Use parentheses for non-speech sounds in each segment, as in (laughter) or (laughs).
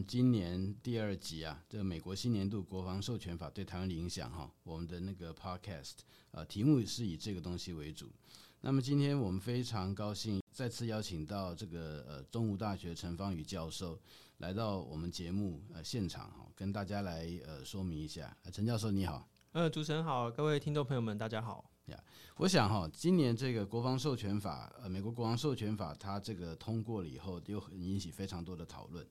们今年第二集啊，这个美国新年度国防授权法对台湾的影响哈，我们的那个 podcast 呃，题目是以这个东西为主。那么今天我们非常高兴再次邀请到这个呃东吴大学陈方宇教授来到我们节目呃现场哈，跟大家来呃说明一下。陈教授你好，呃主持人好，各位听众朋友们大家好。呀，我想哈，今年这个国防授权法呃美国国防授权法它这个通过了以后，又引起非常多的讨论。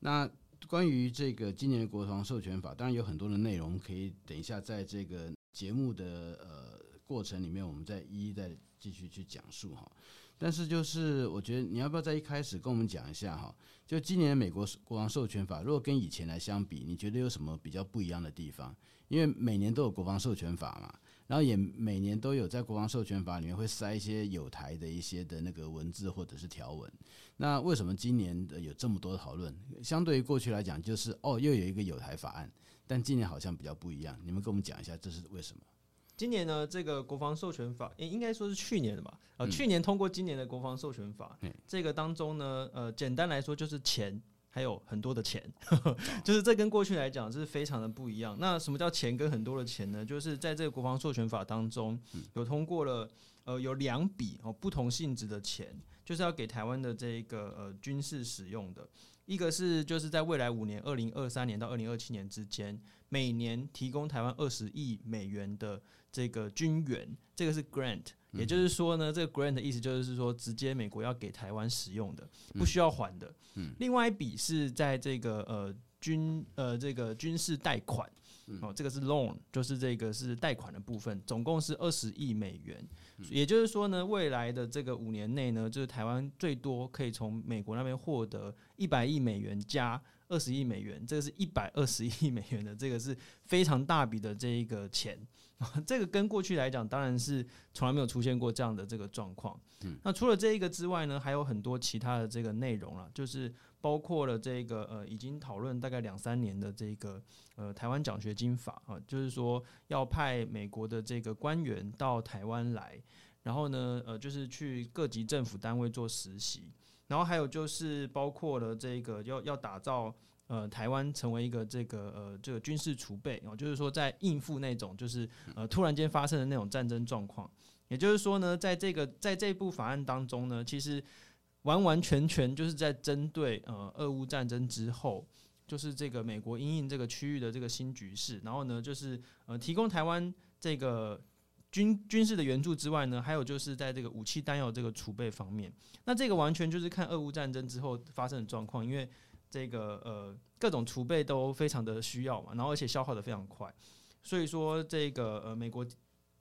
那关于这个今年的国防授权法，当然有很多的内容，可以等一下在这个节目的呃过程里面，我们再一一再继续去讲述哈。但是就是我觉得你要不要在一开始跟我们讲一下哈？就今年美国国防授权法，如果跟以前来相比，你觉得有什么比较不一样的地方？因为每年都有国防授权法嘛。然后也每年都有在国防授权法里面会塞一些有台的一些的那个文字或者是条文。那为什么今年的有这么多的讨论？相对于过去来讲，就是哦又有一个有台法案，但今年好像比较不一样。你们跟我们讲一下这是为什么？今年呢，这个国防授权法应应该说是去年的吧？呃，去年通过今年的国防授权法，这个当中呢，呃，简单来说就是钱。还有很多的钱，(laughs) 就是这跟过去来讲是非常的不一样。那什么叫钱跟很多的钱呢？就是在这个国防授权法当中，有通过了呃有两笔哦不同性质的钱，就是要给台湾的这个呃军事使用的。一个是就是在未来五年，二零二三年到二零二七年之间，每年提供台湾二十亿美元的这个军援，这个是 grant。也就是说呢，这个 grant 的意思就是说，直接美国要给台湾使用的，不需要还的。另外一笔是在这个呃军呃这个军事贷款，哦，这个是 loan，就是这个是贷款的部分，总共是二十亿美元。也就是说呢，未来的这个五年内呢，就是台湾最多可以从美国那边获得一百亿美元加二十亿美元，这个是一百二十亿美元的，这个是非常大笔的这一个钱。(laughs) 这个跟过去来讲，当然是从来没有出现过这样的这个状况。嗯，那除了这一个之外呢，还有很多其他的这个内容了，就是包括了这个呃，已经讨论大概两三年的这个呃台湾奖学金法啊，就是说要派美国的这个官员到台湾来，然后呢呃就是去各级政府单位做实习，然后还有就是包括了这个要要打造。呃，台湾成为一个这个呃这个军事储备哦，就是说在应付那种就是呃突然间发生的那种战争状况。也就是说呢，在这个在这部法案当中呢，其实完完全全就是在针对呃俄乌战争之后，就是这个美国因应这个区域的这个新局势，然后呢就是呃提供台湾这个军军事的援助之外呢，还有就是在这个武器弹药这个储备方面，那这个完全就是看俄乌战争之后发生的状况，因为。这个呃各种储备都非常的需要嘛，然后而且消耗的非常快，所以说这个呃美国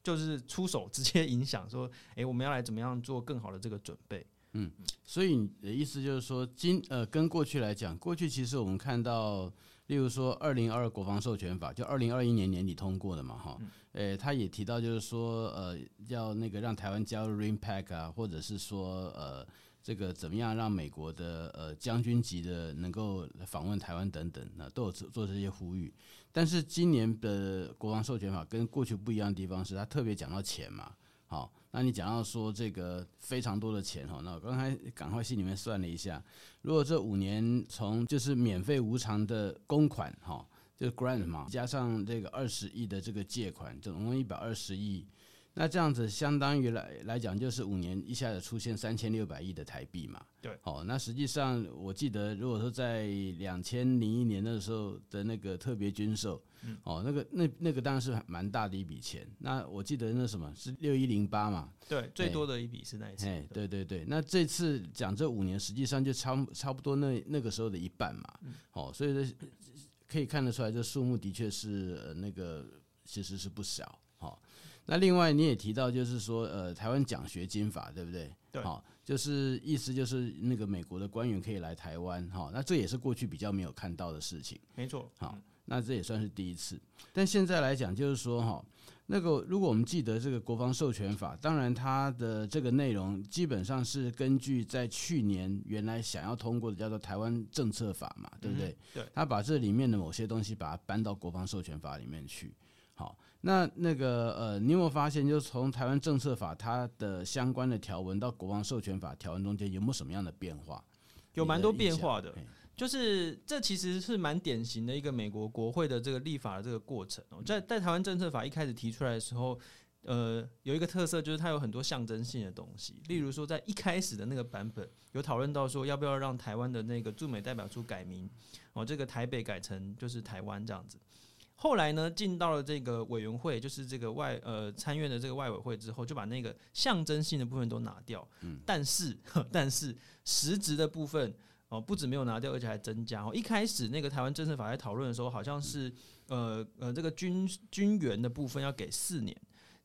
就是出手直接影响说，诶，我们要来怎么样做更好的这个准备？嗯，所以你的意思就是说，今呃跟过去来讲，过去其实我们看到，例如说二零二二国防授权法，就二零二一年年底通过的嘛，哈，诶，他也提到就是说，呃，要那个让台湾加入 RIMPAC 啊，或者是说呃。这个怎么样让美国的呃将军级的能够访问台湾等等，那都有做做这些呼吁。但是今年的国防授权法跟过去不一样的地方是，他特别讲到钱嘛。好，那你讲到说这个非常多的钱哈，那我刚才赶快心里面算了一下，如果这五年从就是免费无偿的公款哈，就是 grant 嘛，加上这个二十亿的这个借款，总共一百二十亿。那这样子相当于来来讲，就是五年一下子出现三千六百亿的台币嘛。对。哦，那实际上我记得，如果说在两千零一年那时候的那个特别军售，哦，那个那那个当然是蛮大的一笔钱。那我记得那什么是六一零八嘛？对，最多的一笔是那一次。哎，对对对。那这次讲这五年，实际上就差差不多那那个时候的一半嘛。哦，所以说可以看得出来，这数目的确是呃那个其实是不小。那另外你也提到，就是说，呃，台湾奖学金法，对不对？对。好，就是意思就是那个美国的官员可以来台湾，哈，那这也是过去比较没有看到的事情。没错。好，那这也算是第一次。但现在来讲，就是说哈，那个如果我们记得这个国防授权法，当然它的这个内容基本上是根据在去年原来想要通过的叫做台湾政策法嘛，对不对？对。他把这里面的某些东西把它搬到国防授权法里面去。好，那那个呃，你有没有发现，就是从台湾政策法它的相关的条文到国防授权法条文中间，有没有什么样的变化？有蛮多变化的，就是这其实是蛮典型的一个美国国会的这个立法的这个过程哦。在在台湾政策法一开始提出来的时候，呃，有一个特色就是它有很多象征性的东西，例如说在一开始的那个版本有讨论到说要不要让台湾的那个驻美代表处改名哦，这个台北改成就是台湾这样子。后来呢，进到了这个委员会，就是这个外呃参院的这个外委会之后，就把那个象征性的部分都拿掉。嗯，但是 (laughs) 但是实质的部分哦，不止没有拿掉，而且还增加。哦，一开始那个台湾政策法在讨论的时候，好像是呃呃这个军军援的部分要给四年，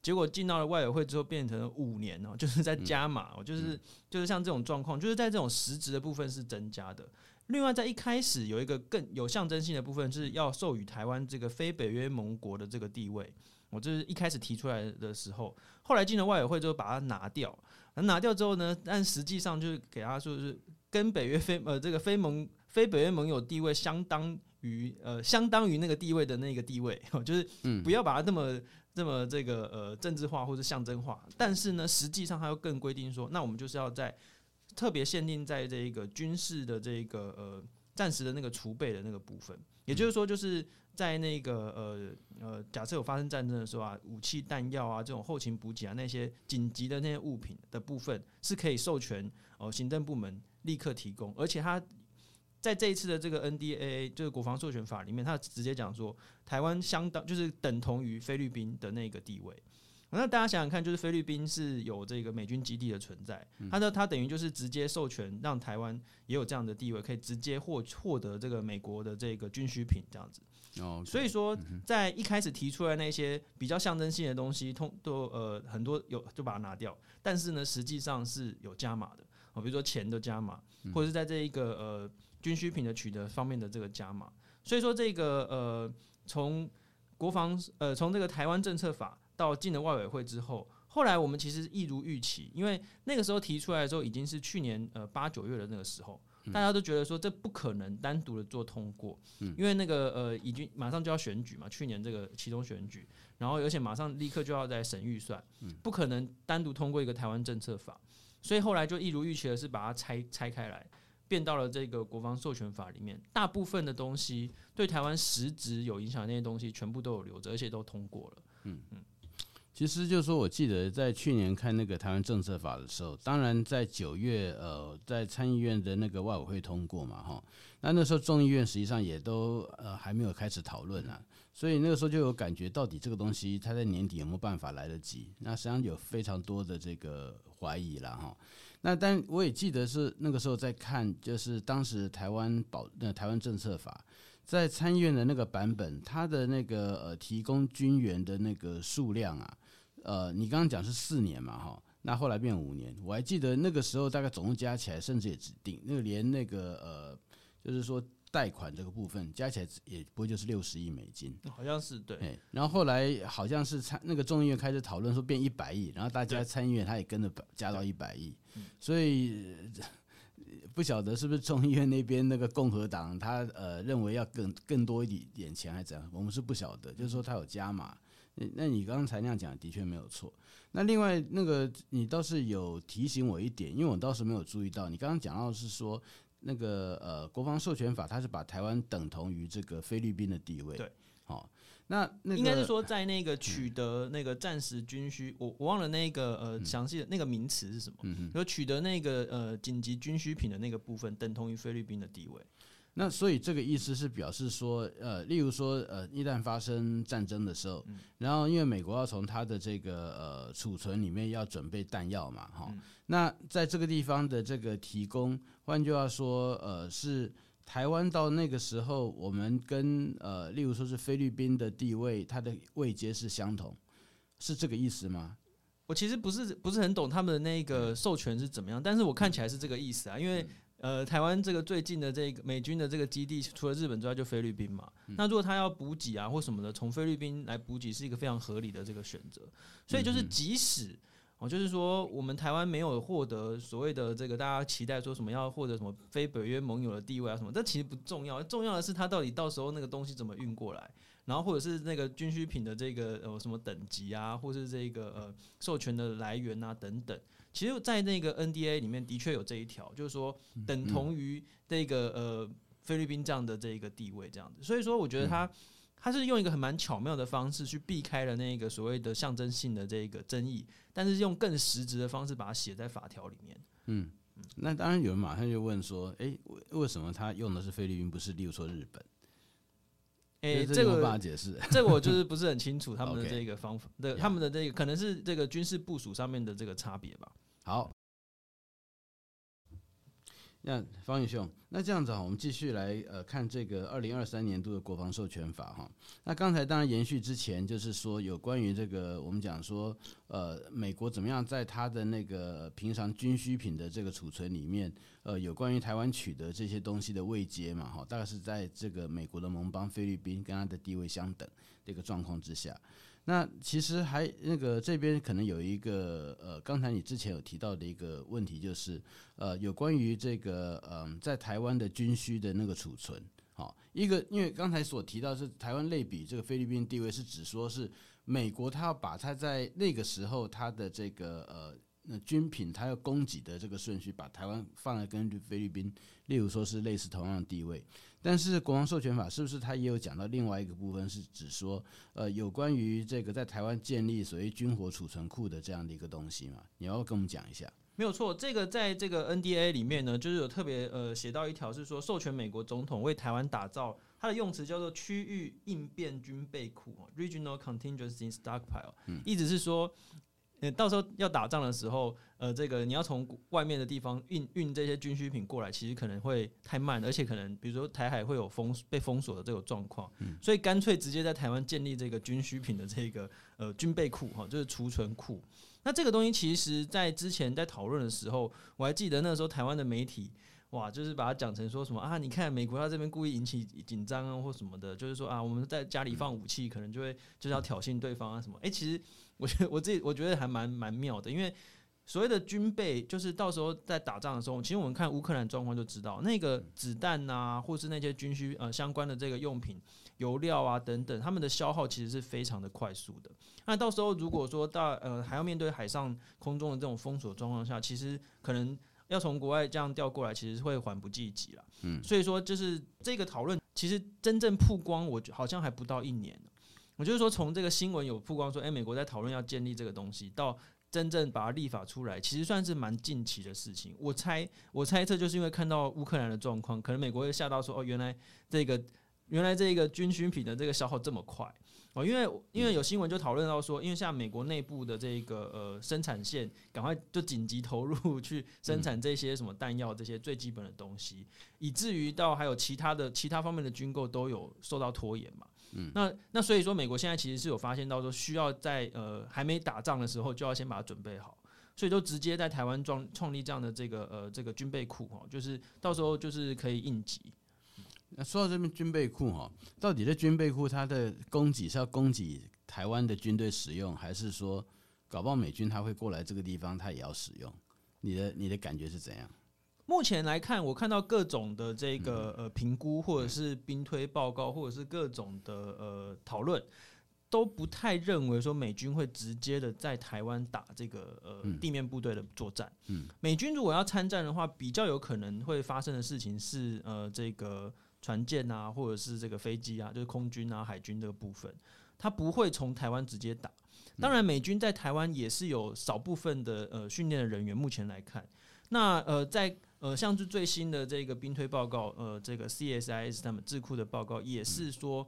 结果进到了外委会之后变成了五年哦，就是在加码哦，就是就是像这种状况，就是在这种实质的部分是增加的。另外，在一开始有一个更有象征性的部分，是要授予台湾这个非北约盟国的这个地位。我这是一开始提出来的时候，后来进了外委会之后把它拿掉。拿掉之后呢，但实际上就是给他说是跟北约非呃这个非盟非北约盟友地位相当于呃相当于那个地位的那个地位，(laughs) 就是不要把它这么这么这个呃政治化或者象征化。但是呢，实际上他又更规定说，那我们就是要在。特别限定在这一个军事的这个呃暂时的那个储备的那个部分，也就是说，就是在那个呃呃，假设有发生战争的时候啊，武器弹药啊这种后勤补给啊那些紧急的那些物品的部分是可以授权哦行政部门立刻提供，而且他在这一次的这个 NDAA 就是国防授权法里面，他直接讲说台湾相当就是等同于菲律宾的那个地位。那大家想想看，就是菲律宾是有这个美军基地的存在，它的它等于就是直接授权让台湾也有这样的地位，可以直接获获得这个美国的这个军需品这样子。哦，所以说在一开始提出来那些比较象征性的东西，通都呃很多有就把它拿掉，但是呢，实际上是有加码的哦，比如说钱的加码，或者是在这一个呃军需品的取得方面的这个加码。所以说这个呃从国防呃从这个台湾政策法。到进了外委会之后，后来我们其实一如预期，因为那个时候提出来的时候已经是去年呃八九月的那个时候，大家都觉得说这不可能单独的做通过，因为那个呃已经马上就要选举嘛，去年这个其中选举，然后而且马上立刻就要在审预算，不可能单独通过一个台湾政策法，所以后来就一如预期的是把它拆拆开来，变到了这个国防授权法里面，大部分的东西对台湾实质有影响的那些东西全部都有留着，而且都通过了，嗯。嗯。其实就是说，我记得在去年看那个台湾政策法的时候，当然在九月，呃，在参议院的那个外委会通过嘛，哈，那那时候众议院实际上也都呃还没有开始讨论啊，所以那个时候就有感觉，到底这个东西它在年底有没有办法来得及？那实际上有非常多的这个怀疑了哈。那但我也记得是那个时候在看，就是当时台湾保那台湾政策法。在参议院的那个版本，它的那个呃提供军援的那个数量啊，呃，你刚刚讲是四年嘛，哈，那后来变五年，我还记得那个时候大概总共加起来，甚至也指定那个连那个呃，就是说贷款这个部分加起来也不会就是六十亿美金，好像是对。然后后来好像是参那个众议院开始讨论说变一百亿，然后大家参议院他也跟着加到一百亿，所以。不晓得是不是众议院那边那个共和党他呃认为要更更多一点钱还是怎样？我们是不晓得，就是说他有加码。那你刚才那样讲的确没有错。那另外那个你倒是有提醒我一点，因为我倒是没有注意到。你刚刚讲到是说那个呃国防授权法，它是把台湾等同于这个菲律宾的地位。对，好。那，那个、应该是说，在那个取得那个暂时军需，我我忘了那个呃详细的那个名词是什么。嗯就取得那个呃紧急军需品的那个部分，等同于菲律宾的地位。那所以这个意思是表示说，呃，例如说，呃，一旦发生战争的时候，然后因为美国要从它的这个呃储存里面要准备弹药嘛，哈，那在这个地方的这个提供，换句话说，呃是。台湾到那个时候，我们跟呃，例如说是菲律宾的地位，它的位阶是相同，是这个意思吗？我其实不是不是很懂他们的那个授权是怎么样，但是我看起来是这个意思啊，因为呃，台湾这个最近的这个美军的这个基地，除了日本之外，就菲律宾嘛。那如果他要补给啊或什么的，从菲律宾来补给是一个非常合理的这个选择。所以就是即使哦，就是说我们台湾没有获得所谓的这个大家期待说什么要获得什么非北约盟友的地位啊什么，这其实不重要，重要的是他到底到时候那个东西怎么运过来。然后或者是那个军需品的这个呃什么等级啊，或是这个呃授权的来源啊等等，其实，在那个 NDA 里面的确有这一条，就是说等同于这个呃菲律宾这样的这一个地位这样子。所以说，我觉得他他是用一个很蛮巧妙的方式去避开了那个所谓的象征性的这个争议，但是用更实质的方式把它写在法条里面。嗯，那当然有人马上就问说，哎，为什么他用的是菲律宾，不是例如说日本？诶、欸，这个这个我就是不是很清楚他们的 (laughs) 这个方法的，他们的这个可能是这个军事部署上面的这个差别吧。好。那方宇兄，那这样子哈，我们继续来呃看这个二零二三年度的国防授权法哈。那刚才当然延续之前，就是说有关于这个我们讲说呃美国怎么样在它的那个平常军需品的这个储存里面，呃有关于台湾取得这些东西的位阶嘛哈，大概是在这个美国的盟邦菲律宾跟它的地位相等这个状况之下。那其实还那个这边可能有一个呃，刚才你之前有提到的一个问题，就是呃，有关于这个嗯、在台湾的军需的那个储存，好，一个因为刚才所提到是台湾类比这个菲律宾地位，是指说是美国他要把他在那个时候他的这个呃那军品它要供给的这个顺序，把台湾放在跟菲律宾，例如说是类似同样的地位。但是国防授权法是不是它也有讲到另外一个部分，是指说，呃，有关于这个在台湾建立所谓军火储存库的这样的一个东西嘛？你要跟我们讲一下。没有错，这个在这个 NDA 里面呢，就是有特别呃写到一条，是说授权美国总统为台湾打造，它的用词叫做区域应变军备库 （Regional Contingency Stockpile），嗯，意思是说。到时候要打仗的时候，呃，这个你要从外面的地方运运这些军需品过来，其实可能会太慢，而且可能比如说台海会有封被封锁的这个状况，所以干脆直接在台湾建立这个军需品的这个呃军备库哈，就是储存库。那这个东西其实在之前在讨论的时候，我还记得那时候台湾的媒体哇，就是把它讲成说什么啊，你看美国他这边故意引起紧张啊或什么的，就是说啊我们在家里放武器，可能就会就是要挑衅对方啊什么，诶、欸，其实。我觉得我自己我觉得还蛮蛮妙的，因为所谓的军备，就是到时候在打仗的时候，其实我们看乌克兰状况就知道，那个子弹啊，或是那些军需呃相关的这个用品、油料啊等等，他们的消耗其实是非常的快速的。那到时候如果说到呃还要面对海上、空中的这种封锁状况下，其实可能要从国外这样调过来，其实会缓不济急了。嗯，所以说就是这个讨论，其实真正曝光，我好像还不到一年。我就是说，从这个新闻有曝光说，诶，美国在讨论要建立这个东西，到真正把它立法出来，其实算是蛮近期的事情。我猜，我猜测就是因为看到乌克兰的状况，可能美国会吓到说，哦，原来这个原来这个军需品的这个消耗这么快哦，因为因为有新闻就讨论到说，因为像美国内部的这个呃生产线，赶快就紧急投入 (laughs) 去生产这些什么弹药这些最基本的东西，以至于到还有其他的其他方面的军购都有受到拖延嘛。嗯，那那所以说，美国现在其实是有发现到说，需要在呃还没打仗的时候就要先把它准备好，所以就直接在台湾创创立这样的这个呃这个军备库哦，就是到时候就是可以应急。那说到这边军备库哈，到底这军备库它的供给是要供给台湾的军队使用，还是说搞不好美军他会过来这个地方他也要使用？你的你的感觉是怎样？目前来看，我看到各种的这个呃评估，或者是兵推报告，或者是各种的呃讨论，都不太认为说美军会直接的在台湾打这个呃地面部队的作战。美军如果要参战的话，比较有可能会发生的事情是呃这个船舰啊，或者是这个飞机啊，就是空军啊、海军这个部分，它不会从台湾直接打。当然，美军在台湾也是有少部分的呃训练的人员。目前来看，那呃在呃，像是最新的这个兵推报告，呃，这个 CSIS 他们智库的报告也是说，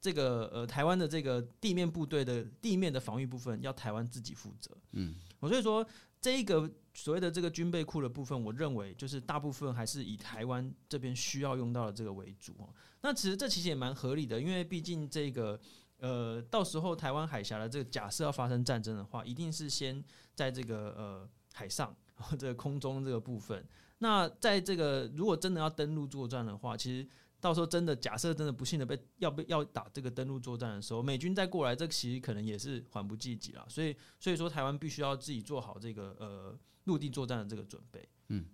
这个呃台湾的这个地面部队的地面的防御部分要台湾自己负责。嗯，我所以说这一个所谓的这个军备库的部分，我认为就是大部分还是以台湾这边需要用到的这个为主。那其实这其实也蛮合理的，因为毕竟这个呃到时候台湾海峡的这个假设要发生战争的话，一定是先在这个呃海上或者 (laughs) 空中这个部分。那在这个如果真的要登陆作战的话，其实到时候真的假设真的不幸的被要被要打这个登陆作战的时候，美军再过来，这个其实可能也是缓不济急了。所以所以说台湾必须要自己做好这个呃陆地作战的这个准备。嗯，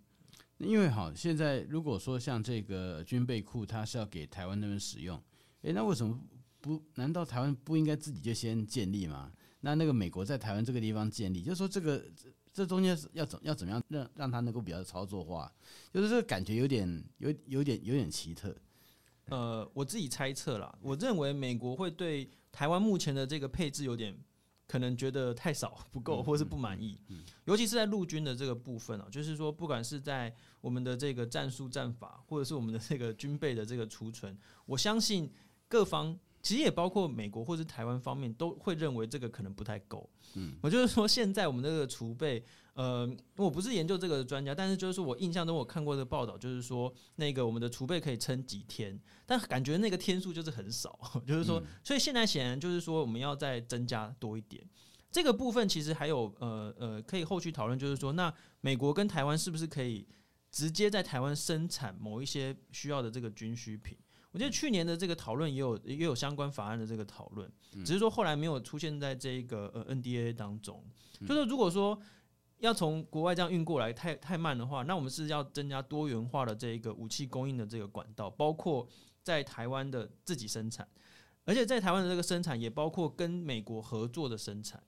因为好，现在如果说像这个军备库，它是要给台湾那边使用，诶，那为什么不？难道台湾不应该自己就先建立吗？那那个美国在台湾这个地方建立，就是说这个。这中间要怎要怎么样让让它能够比较操作化，就是这个感觉有点有有点有点奇特。呃，我自己猜测啦，我认为美国会对台湾目前的这个配置有点可能觉得太少不够，或是不满意。尤其是在陆军的这个部分啊，就是说不管是在我们的这个战术战法，或者是我们的这个军备的这个储存，我相信各方。其实也包括美国或者台湾方面都会认为这个可能不太够。嗯，我就是说现在我们这个储备，呃，我不是研究这个专家，但是就是说我印象中我看过这个报道，就是说那个我们的储备可以撑几天，但感觉那个天数就是很少，(laughs) 就是说，所以现在显然就是说我们要再增加多一点。这个部分其实还有呃呃可以后续讨论，就是说那美国跟台湾是不是可以直接在台湾生产某一些需要的这个军需品？我觉得去年的这个讨论也有也有相关法案的这个讨论，只是说后来没有出现在这个呃 NDAA 当中。就是如果说要从国外这样运过来太太慢的话，那我们是要增加多元化的这个武器供应的这个管道，包括在台湾的自己生产，而且在台湾的这个生产也包括跟美国合作的生产。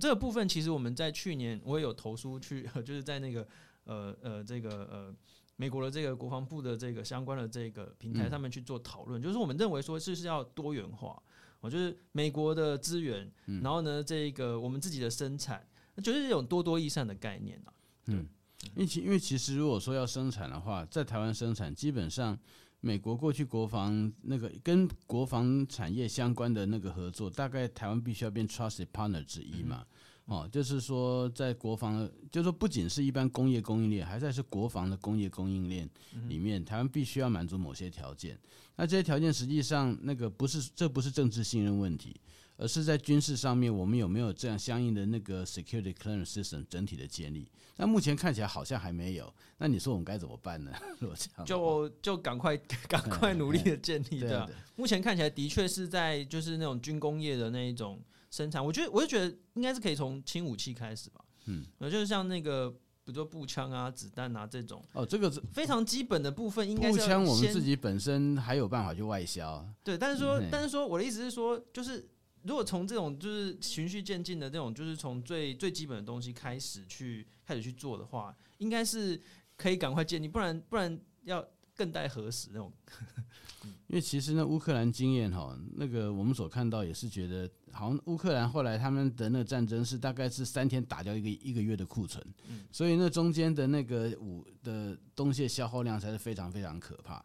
这个部分其实我们在去年我也有投书去，(laughs) 就是在那个呃呃这个呃。美国的这个国防部的这个相关的这个平台上面去做讨论，就是我们认为说是是要多元化，我就是美国的资源，然后呢，这个我们自己的生产，就是这种多多益善的概念啊。嗯，因为其因为其实如果说要生产的话，在台湾生产，基本上美国过去国防那个跟国防产业相关的那个合作，大概台湾必须要变 trusted partner 之一嘛。哦，就是说，在国防，就是说，不仅是一般工业供应链，还在是国防的工业供应链里面，台湾必须要满足某些条件。那这些条件实际上，那个不是，这不是政治信任问题，而是在军事上面，我们有没有这样相应的那个 security clearance system 整体的建立？那目前看起来好像还没有。那你说我们该怎么办呢？(laughs) 如果这样，就就赶快 (laughs) 赶快努力的建立的。目前看起来的确是在就是那种军工业的那一种。生产，我觉得，我就觉得应该是可以从轻武器开始吧。嗯，就是像那个，比如说步枪啊、子弹啊这种。哦，这个非常基本的部分，应该步枪我们自己本身还有办法去外销。对，但是说，嗯、但是说，我的意思是说，就是如果从这种就是循序渐进的这种，就是从最最基本的东西开始去开始去做的话，应该是可以赶快建立，不然不然要更待何时那种。(laughs) 因为其实呢，乌克兰经验哈，那个我们所看到也是觉得，好像乌克兰后来他们的那个战争是大概是三天打掉一个一个月的库存，所以那中间的那个武的东西消耗量才是非常非常可怕。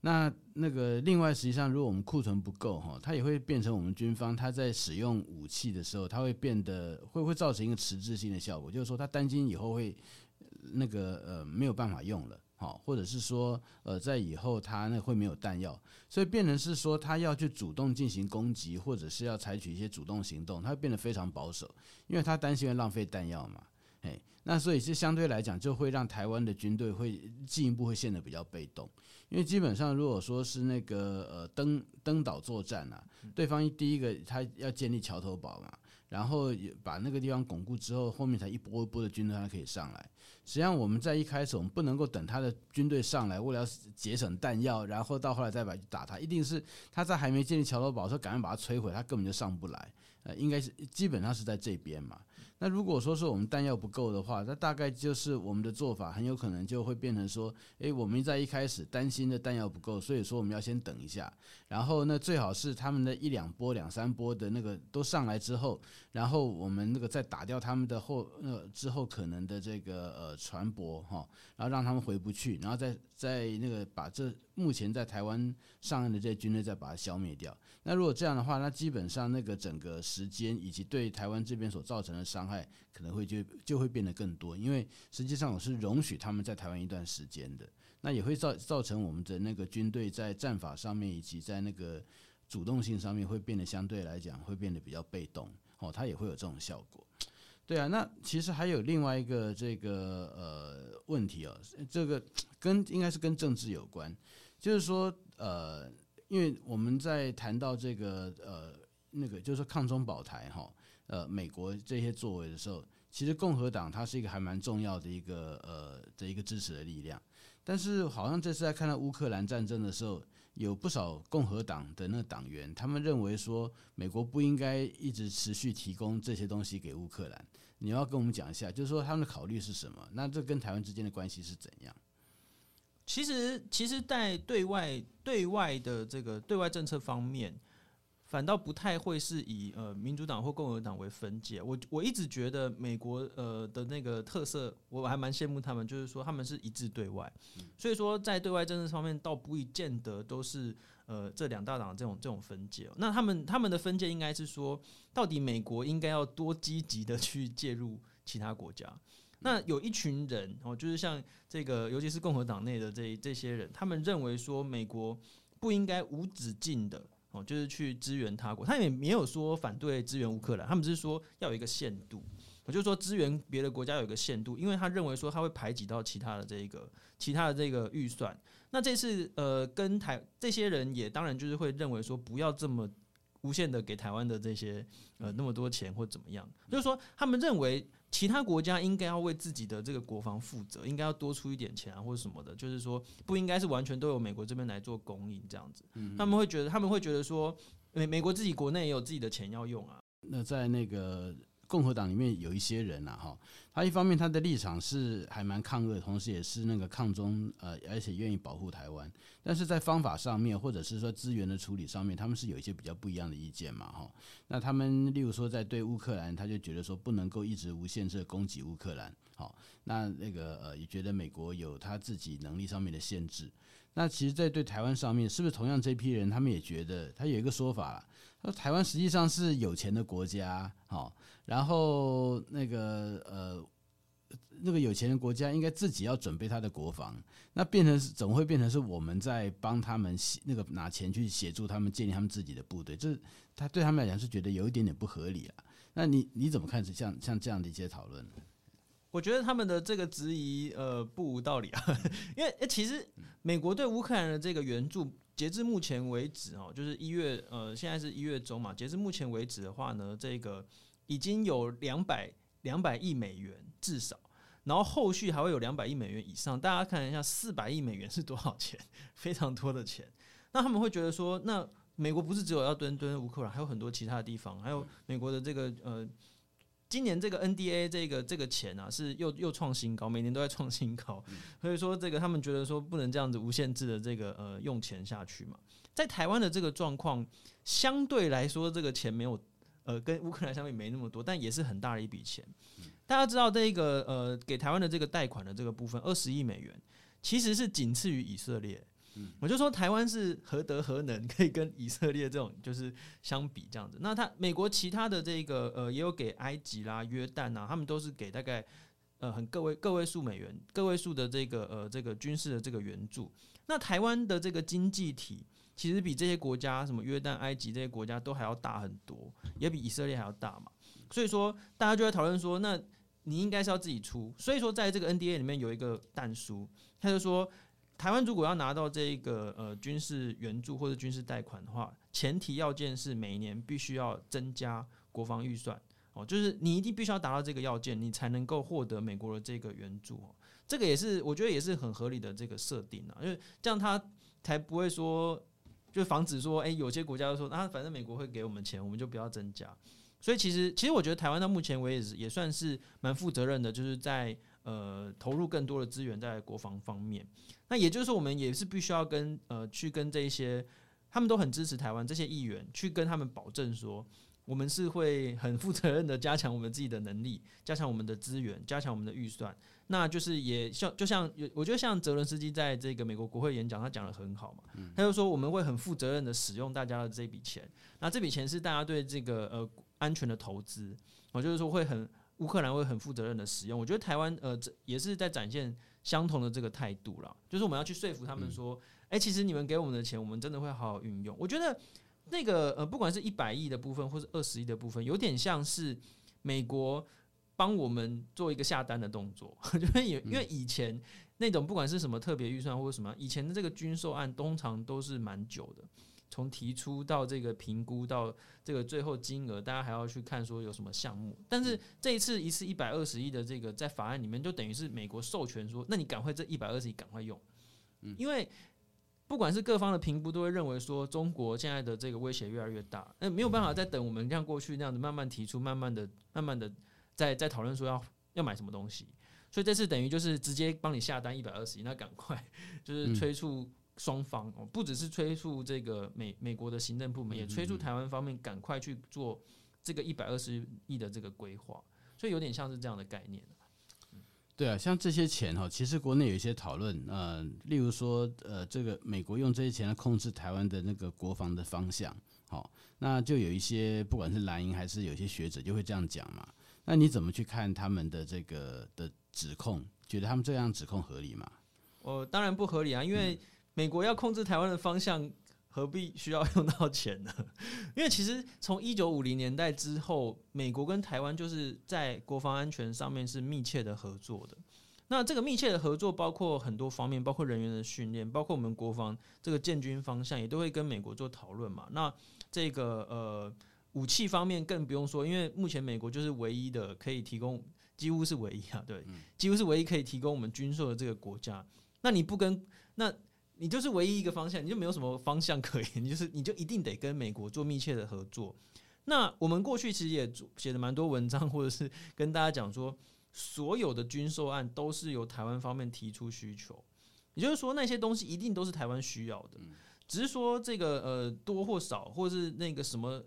那那个另外，实际上如果我们库存不够哈，它也会变成我们军方他在使用武器的时候，它会变得会会造成一个迟滞性的效果，就是说他担心以后会那个呃没有办法用了。好，或者是说，呃，在以后他那会没有弹药，所以变成是说他要去主动进行攻击，或者是要采取一些主动行动，他变得非常保守，因为他担心会浪费弹药嘛。哎，那所以是相对来讲，就会让台湾的军队会进一步会陷得比较被动，因为基本上如果说是那个呃登登岛作战啊，对方第一个他要建立桥头堡嘛，然后也把那个地方巩固之后，后面才一波一波的军队他可以上来。实际上，我们在一开始，我们不能够等他的军队上来，为了节省弹药，然后到后来再把打他。一定是他在还没建立桥头堡的时候，赶快把它摧毁，他根本就上不来。呃，应该是基本上是在这边嘛。那如果说是我们弹药不够的话，那大概就是我们的做法很有可能就会变成说，诶，我们在一开始担心的弹药不够，所以说我们要先等一下，然后那最好是他们的一两波、两三波的那个都上来之后，然后我们那个再打掉他们的后呃之后可能的这个呃船舶哈，然后让他们回不去，然后再再那个把这目前在台湾上岸的这些军队再把它消灭掉。那如果这样的话，那基本上那个整个时间以及对台湾这边所造成的伤害，可能会就就会变得更多，因为实际上我是容许他们在台湾一段时间的，那也会造造成我们的那个军队在战法上面以及在那个主动性上面会变得相对来讲会变得比较被动，哦，它也会有这种效果。对啊，那其实还有另外一个这个呃问题哦，这个跟应该是跟政治有关，就是说呃，因为我们在谈到这个呃那个就是抗中保台哈，呃美国这些作为的时候，其实共和党它是一个还蛮重要的一个呃的一个支持的力量，但是好像这次在看到乌克兰战争的时候。有不少共和党的那个党员，他们认为说美国不应该一直持续提供这些东西给乌克兰。你要跟我们讲一下，就是说他们的考虑是什么？那这跟台湾之间的关系是怎样？其实，其实，在对外对外的这个对外政策方面。反倒不太会是以呃民主党或共和党为分界。我我一直觉得美国呃的那个特色，我还蛮羡慕他们，就是说他们是一致对外。所以说在对外政策方面，倒不一见得都是呃这两大党这种这种分界。那他们他们的分界应该是说，到底美国应该要多积极的去介入其他国家？那有一群人哦，就是像这个，尤其是共和党内的这这些人，他们认为说美国不应该无止境的。哦，就是去支援他国，他也没有说反对支援乌克兰，他们只是说要有一个限度。我就说支援别的国家有一个限度，因为他认为说他会排挤到其他的这一个其他的这个预算。那这次呃，跟台这些人也当然就是会认为说不要这么无限的给台湾的这些呃那么多钱或怎么样，就是说他们认为。其他国家应该要为自己的这个国防负责，应该要多出一点钱啊，或者什么的，就是说不应该是完全都由美国这边来做供应这样子。他们会觉得，他们会觉得说，美美国自己国内也有自己的钱要用啊。那在那个。共和党里面有一些人呐，哈，他一方面他的立场是还蛮抗俄，同时也是那个抗中，呃，而且愿意保护台湾，但是在方法上面，或者是说资源的处理上面，他们是有一些比较不一样的意见嘛，哈。那他们例如说在对乌克兰，他就觉得说不能够一直无限制攻击乌克兰，好，那那个呃也觉得美国有他自己能力上面的限制。那其实，在对台湾上面，是不是同样这批人，他们也觉得他有一个说法，说台湾实际上是有钱的国家，好。然后那个呃，那个有钱的国家应该自己要准备他的国防，那变成是怎么会变成是我们在帮他们那个拿钱去协助他们建立他们自己的部队？这他对他们来讲是觉得有一点点不合理啊。那你你怎么看？是像像这样的一些讨论？我觉得他们的这个质疑呃不无道理啊，(laughs) 因为其实美国对乌克兰的这个援助，截至目前为止哦，就是一月呃现在是一月中嘛，截至目前为止的话呢，这个。已经有两百两百亿美元至少，然后后续还会有两百亿美元以上。大家看一下，四百亿美元是多少钱？(laughs) 非常多的钱。那他们会觉得说，那美国不是只有要蹲蹲乌克兰，还有很多其他的地方，还有美国的这个呃，今年这个 NDA 这个这个钱啊，是又又创新高，每年都在创新高。所以说，这个他们觉得说不能这样子无限制的这个呃用钱下去嘛。在台湾的这个状况，相对来说，这个钱没有。呃，跟乌克兰相比没那么多，但也是很大的一笔钱。大家知道这个呃，给台湾的这个贷款的这个部分，二十亿美元，其实是仅次于以色列。我就说台湾是何德何能，可以跟以色列这种就是相比这样子。那他美国其他的这个呃，也有给埃及啦、约旦啊，他们都是给大概呃很个位个位数美元、个位数的这个呃这个军事的这个援助。那台湾的这个经济体。其实比这些国家，什么约旦、埃及这些国家都还要大很多，也比以色列还要大嘛。所以说，大家就在讨论说，那你应该是要自己出。所以说，在这个 NDA 里面有一个弹书，他就说，台湾如果要拿到这个呃军事援助或者军事贷款的话，前提要件是每年必须要增加国防预算哦，就是你一定必须要达到这个要件，你才能够获得美国的这个援助。哦这个也是我觉得也是很合理的这个设定啊，因为这样他才不会说。就防止说，诶、有些国家都说，啊，反正美国会给我们钱，我们就不要增加。所以其实，其实我觉得台湾到目前为止也算是蛮负责任的，就是在呃投入更多的资源在国防方面。那也就是说，我们也是必须要跟呃去跟这些他们都很支持台湾这些议员去跟他们保证说，我们是会很负责任的加强我们自己的能力，加强我们的资源，加强我们的预算。那就是也像就像有，我觉得像泽伦斯基在这个美国国会演讲，他讲的很好嘛。他就说我们会很负责任的使用大家的这笔钱。那这笔钱是大家对这个呃安全的投资，我就是说会很乌克兰会很负责任的使用。我觉得台湾呃这也是在展现相同的这个态度啦，就是我们要去说服他们说，哎，其实你们给我们的钱，我们真的会好好运用。我觉得那个呃不管是一百亿的部分，或是二十亿的部分，有点像是美国。帮我们做一个下单的动作，(laughs) 因为因为以前那种不管是什么特别预算或者什么，以前的这个军售案通常都是蛮久的。从提出到这个评估到这个最后金额，大家还要去看说有什么项目。但是这一次一次一百二十亿的这个在法案里面，就等于是美国授权说，那你赶快这一百二十亿赶快用，因为不管是各方的评估都会认为说，中国现在的这个威胁越来越大，那没有办法再等我们像过去那样子慢慢提出，慢慢的、慢慢的在在讨论说要要买什么东西。所以这次等于就是直接帮你下单一百二十亿，那赶快 (laughs) 就是催促。双方哦，不只是催促这个美美国的行政部门，也催促台湾方面赶快去做这个一百二十亿的这个规划，所以有点像是这样的概念。对啊，像这些钱哈，其实国内有一些讨论，呃，例如说，呃，这个美国用这些钱来控制台湾的那个国防的方向，好，那就有一些不管是蓝营还是有些学者就会这样讲嘛。那你怎么去看他们的这个的指控？觉得他们这样指控合理吗？哦，当然不合理啊，因为。美国要控制台湾的方向，何必需要用到钱呢？(laughs) 因为其实从一九五零年代之后，美国跟台湾就是在国防安全上面是密切的合作的。那这个密切的合作包括很多方面，包括人员的训练，包括我们国防这个建军方向也都会跟美国做讨论嘛。那这个呃武器方面更不用说，因为目前美国就是唯一的可以提供，几乎是唯一啊，对，几乎是唯一可以提供我们军售的这个国家。那你不跟那？你就是唯一一个方向，你就没有什么方向可言，就是你就一定得跟美国做密切的合作。那我们过去其实也写了蛮多文章，或者是跟大家讲说，所有的军售案都是由台湾方面提出需求，也就是说那些东西一定都是台湾需要的，只是说这个呃多或少，或者是那个什么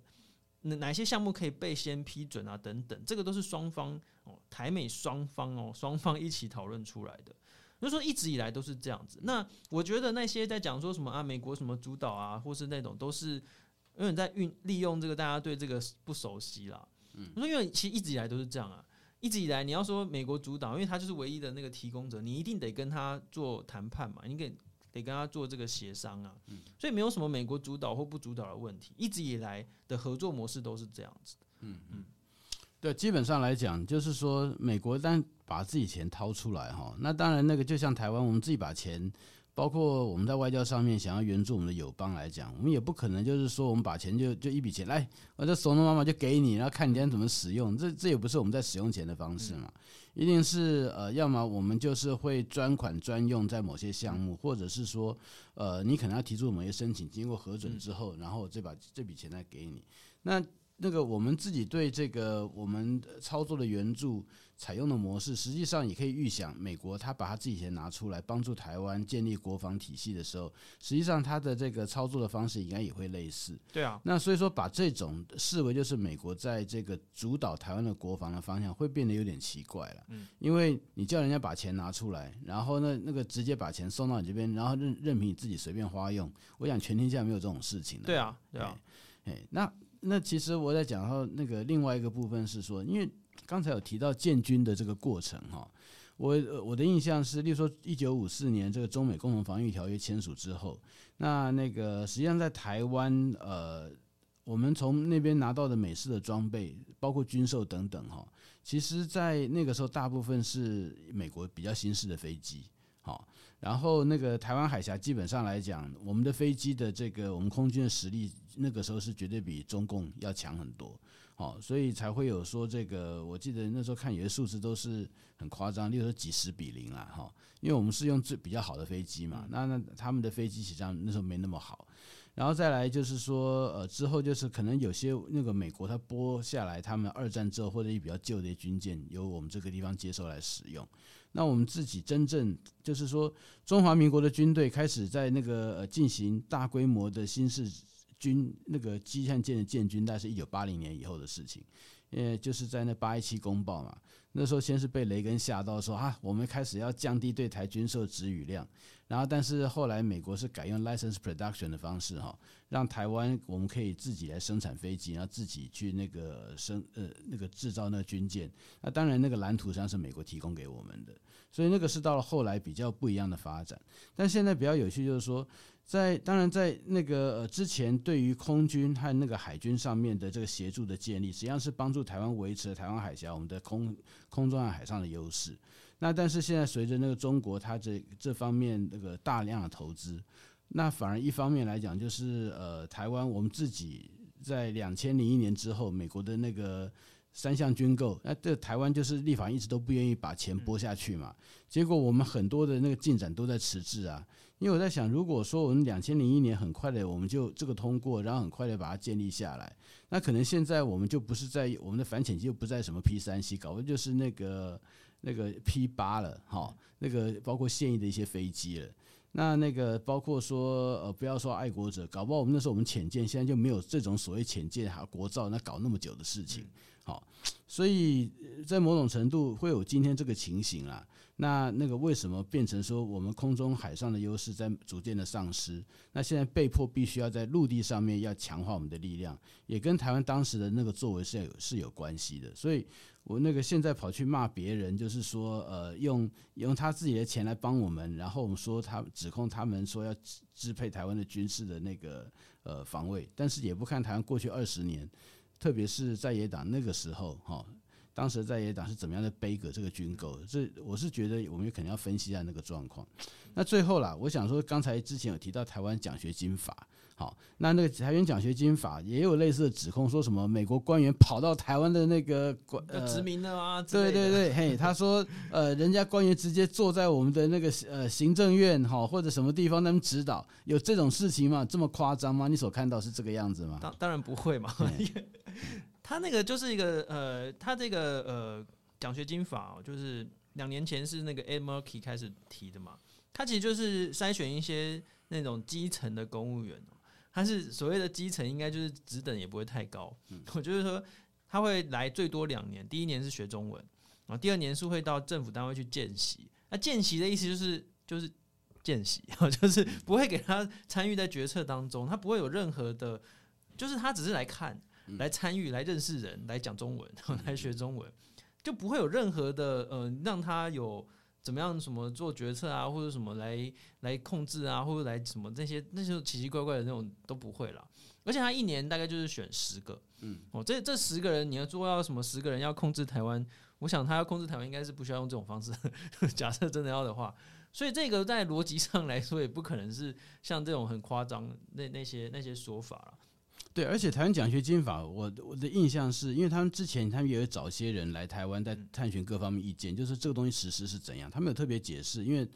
哪哪些项目可以被先批准啊等等，这个都是双方哦台美双方哦双方一起讨论出来的。就是说一直以来都是这样子。那我觉得那些在讲说什么啊，美国什么主导啊，或是那种都是因为在运利用这个大家对这个不熟悉啦。嗯，因为其实一直以来都是这样啊。一直以来你要说美国主导，因为他就是唯一的那个提供者，你一定得跟他做谈判嘛，你给得跟他做这个协商啊。嗯，所以没有什么美国主导或不主导的问题。一直以来的合作模式都是这样子的。嗯嗯。对，基本上来讲，就是说美国单把自己钱掏出来哈，那当然那个就像台湾，我们自己把钱，包括我们在外交上面想要援助我们的友邦来讲，我们也不可能就是说我们把钱就就一笔钱来，我这怂恿妈妈就给你，然后看你今天怎么使用，这这也不是我们在使用钱的方式嘛，一定是呃，要么我们就是会专款专用在某些项目，或者是说呃，你可能要提出某些申请，经过核准之后，然后这把这笔钱再给你，那。那个我们自己对这个我们操作的援助采用的模式，实际上也可以预想，美国他把他自己钱拿出来帮助台湾建立国防体系的时候，实际上他的这个操作的方式应该也会类似。对啊，那所以说把这种视为就是美国在这个主导台湾的国防的方向，会变得有点奇怪了。嗯，因为你叫人家把钱拿出来，然后呢那个直接把钱送到你这边，然后任任凭你自己随便花用，我想全天下没有这种事情的。对啊，对啊，哎，那。那其实我在讲到那个另外一个部分是说，因为刚才有提到建军的这个过程哈，我我的印象是，例如说一九五四年这个中美共同防御条约签署之后，那那个实际上在台湾呃，我们从那边拿到的美式的装备，包括军售等等哈，其实在那个时候大部分是美国比较新式的飞机，好，然后那个台湾海峡基本上来讲，我们的飞机的这个我们空军的实力。那个时候是绝对比中共要强很多，好，所以才会有说这个。我记得那时候看有些数字都是很夸张，例如说几十比零啊，哈，因为我们是用最比较好的飞机嘛，那那他们的飞机实际上那时候没那么好。然后再来就是说，呃，之后就是可能有些那个美国他拨下来，他们二战之后或者比较旧的军舰，由我们这个地方接收来使用。那我们自己真正就是说，中华民国的军队开始在那个呃进行大规模的新式。军那个机械舰的建军，大概是一九八零年以后的事情，呃，就是在那八一七公报嘛，那时候先是被雷根吓到说啊，我们开始要降低对台军售指与量，然后但是后来美国是改用 license production 的方式哈，让台湾我们可以自己来生产飞机，然后自己去那个生呃那个制造那个军舰，那当然那个蓝图上是美国提供给我们的，所以那个是到了后来比较不一样的发展，但现在比较有趣就是说。在当然，在那个呃之前，对于空军和那个海军上面的这个协助的建立，实际上是帮助台湾维持了台湾海峡我们的空空中和海上的优势。那但是现在随着那个中国它这这方面那个大量的投资，那反而一方面来讲就是呃台湾我们自己在两千零一年之后，美国的那个三项军购，那这台湾就是立法一直都不愿意把钱拨下去嘛，结果我们很多的那个进展都在迟滞啊。因为我在想，如果说我们两千零一年很快的我们就这个通过，然后很快的把它建立下来，那可能现在我们就不是在我们的反潜机就不在什么 P 三 C，搞的就是那个那个 P 八了哈，那个包括现役的一些飞机了，那那个包括说呃不要说爱国者，搞不好我们那时候我们潜舰现在就没有这种所谓潜舰还有国造那搞那么久的事情，好，所以在某种程度会有今天这个情形啦。那那个为什么变成说我们空中海上的优势在逐渐的丧失？那现在被迫必须要在陆地上面要强化我们的力量，也跟台湾当时的那个作为是有是有关系的。所以我那个现在跑去骂别人，就是说呃用用他自己的钱来帮我们，然后我们说他指控他们说要支支配台湾的军事的那个呃防卫，但是也不看台湾过去二十年，特别是在野党那个时候哈。当时在野党是怎么样的杯葛这个军购？这我是觉得我们可能要分析一下那个状况。那最后啦，我想说，刚才之前有提到台湾奖学金法，好，那那个台湾奖学金法也有类似的指控，说什么美国官员跑到台湾的那个呃殖民的啊？对对对，嘿，他说呃，人家官员直接坐在我们的那个呃行政院哈或者什么地方他们指导，有这种事情吗？这么夸张吗？你所看到是这个样子吗？当当然不会嘛。(laughs) 他那个就是一个呃，他这个呃奖学金法哦，就是两年前是那个 Ed Markey 开始提的嘛。他其实就是筛选一些那种基层的公务员，他是所谓的基层，应该就是职等也不会太高。(laughs) 我就是说他会来最多两年，第一年是学中文，然后第二年是会到政府单位去见习。那见习的意思就是就是见习，(laughs) 就是不会给他参与在决策当中，他不会有任何的，就是他只是来看。来参与、来认识人、来讲中文、(laughs) 来学中文，就不会有任何的呃，让他有怎么样什么做决策啊，或者什么来来控制啊，或者来什么那些那些奇奇怪怪的那种都不会了。而且他一年大概就是选十个，嗯，哦，这这十个人你要做到什么十个人要控制台湾，我想他要控制台湾应该是不需要用这种方式。(laughs) 假设真的要的话，所以这个在逻辑上来说也不可能是像这种很夸张那那些那些说法了。对，而且台湾奖学金法，我我的印象是，因为他们之前他们也有找些人来台湾，在探寻各方面意见，就是这个东西实施是怎样，他们有特别解释，因为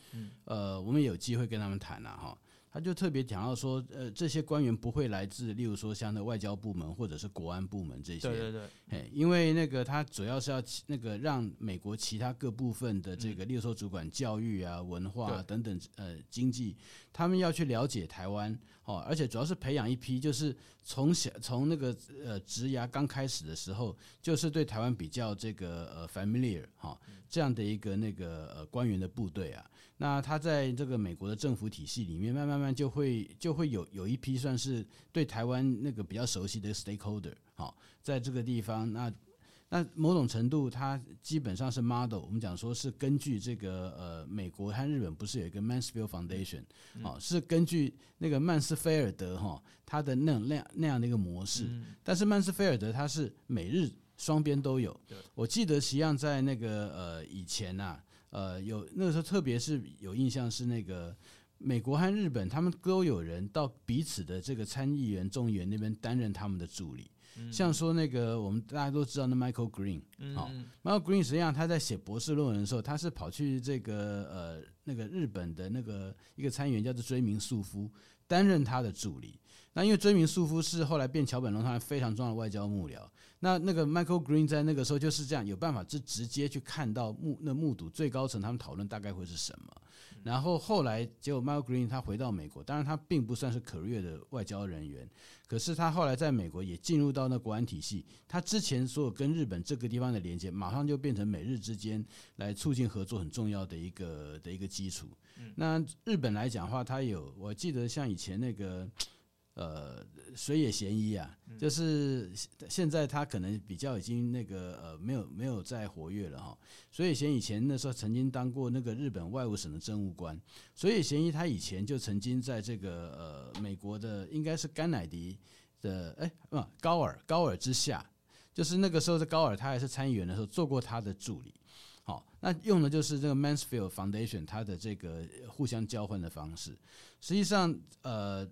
呃，我们有机会跟他们谈了哈。他就特别讲到说，呃，这些官员不会来自，例如说像那外交部门或者是国安部门这些，对对对，嘿，因为那个他主要是要那个让美国其他各部分的这个，例如说主管教育啊、文化啊等等，呃，经济，他们要去了解台湾，哦，而且主要是培养一批，就是从小从那个呃职涯刚开始的时候，就是对台湾比较这个呃 familiar 哈，这样的一个那个呃官员的部队啊。那他在这个美国的政府体系里面，慢慢慢就会就会有有一批算是对台湾那个比较熟悉的 stakeholder，好，在这个地方，那那某种程度，它基本上是 model，我们讲说是根据这个呃美国和日本不是有一个 Mansfield Foundation，好，是根据那个曼斯菲尔德哈他的那那样那样的一个模式，但是曼斯菲尔德他是美日双边都有，我记得实际上在那个呃以前呐、啊。呃，有那个时候，特别是有印象是那个美国和日本，他们都有人到彼此的这个参议员、众议员那边担任他们的助理。嗯、像说那个我们大家都知道那 Michael Green，好、嗯，Michael Green 实际上他在写博士论文的时候，他是跑去这个呃那个日本的那个一个参议员叫做追名素夫担任他的助理。那因为追名素夫是后来变桥本龙太郎非常重要的外交幕僚。那那个 Michael Green 在那个时候就是这样，有办法就直接去看到目那目睹最高层他们讨论大概会是什么，然后后来结果 Michael Green 他回到美国，当然他并不算是 career 的外交人员，可是他后来在美国也进入到那国安体系，他之前所有跟日本这个地方的连接，马上就变成美日之间来促进合作很重要的一个的一个基础。那日本来讲的话，他有我记得像以前那个。呃，水野贤一啊，就是现在他可能比较已经那个呃，没有没有再活跃了哈。水野贤以前那时候曾经当过那个日本外务省的政务官。水野贤一他以前就曾经在这个呃美国的应该是甘乃迪的哎，不高尔高尔之下，就是那个时候在高尔他还是参议员的时候做过他的助理。好，那用的就是这个 Mansfield Foundation 它的这个互相交换的方式。实际上，呃，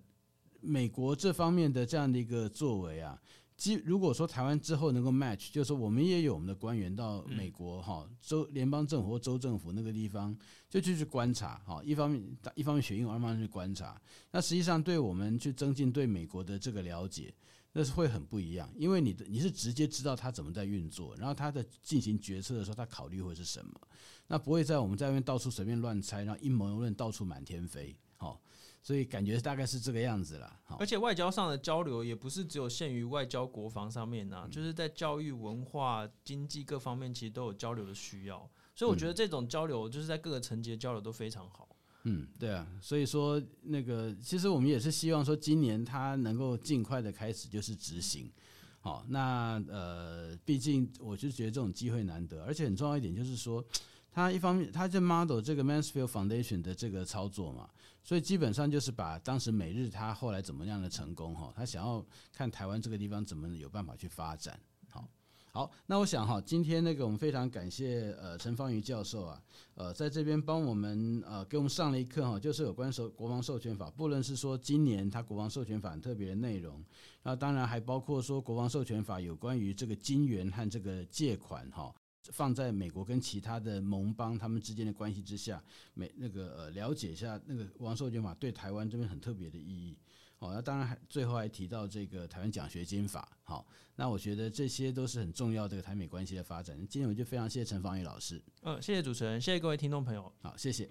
美国这方面的这样的一个作为啊，即如果说台湾之后能够 match，就是说我们也有我们的官员到美国哈州联邦政府或州政府那个地方，就去去观察哈，一方面一方面学英文，二方面去观察。那实际上对我们去增进对美国的这个了解。那是会很不一样，因为你的你是直接知道他怎么在运作，然后他在进行决策的时候，他考虑会是什么，那不会在我们在外面到处随便乱猜，然后阴谋论到处满天飞，好，所以感觉大概是这个样子啦。而且外交上的交流也不是只有限于外交国防上面啊，就是在教育、文化、经济各方面，其实都有交流的需要，所以我觉得这种交流就是在各个层级的交流都非常好。嗯，对啊，所以说那个，其实我们也是希望说，今年他能够尽快的开始就是执行。好，那呃，毕竟我就觉得这种机会难得，而且很重要一点就是说，他一方面他这 model 这个 Mansfield Foundation 的这个操作嘛，所以基本上就是把当时美日他后来怎么样的成功哈，他想要看台湾这个地方怎么有办法去发展。好好，那我想哈，今天那个我们非常感谢呃陈方瑜教授啊，呃在这边帮我们呃给我们上了一课哈，就是有关授国防授权法，不论是说今年他国防授权法很特别的内容，那当然还包括说国防授权法有关于这个金援和这个借款哈，放在美国跟其他的盟邦他们之间的关系之下，美那个呃了解一下那个国防授权法对台湾这边很特别的意义。哦，那当然还最后还提到这个台湾奖学金法。好，那我觉得这些都是很重要的台美关系的发展。今天我就非常谢谢陈方宇老师。嗯，谢谢主持人，谢谢各位听众朋友。好，谢谢。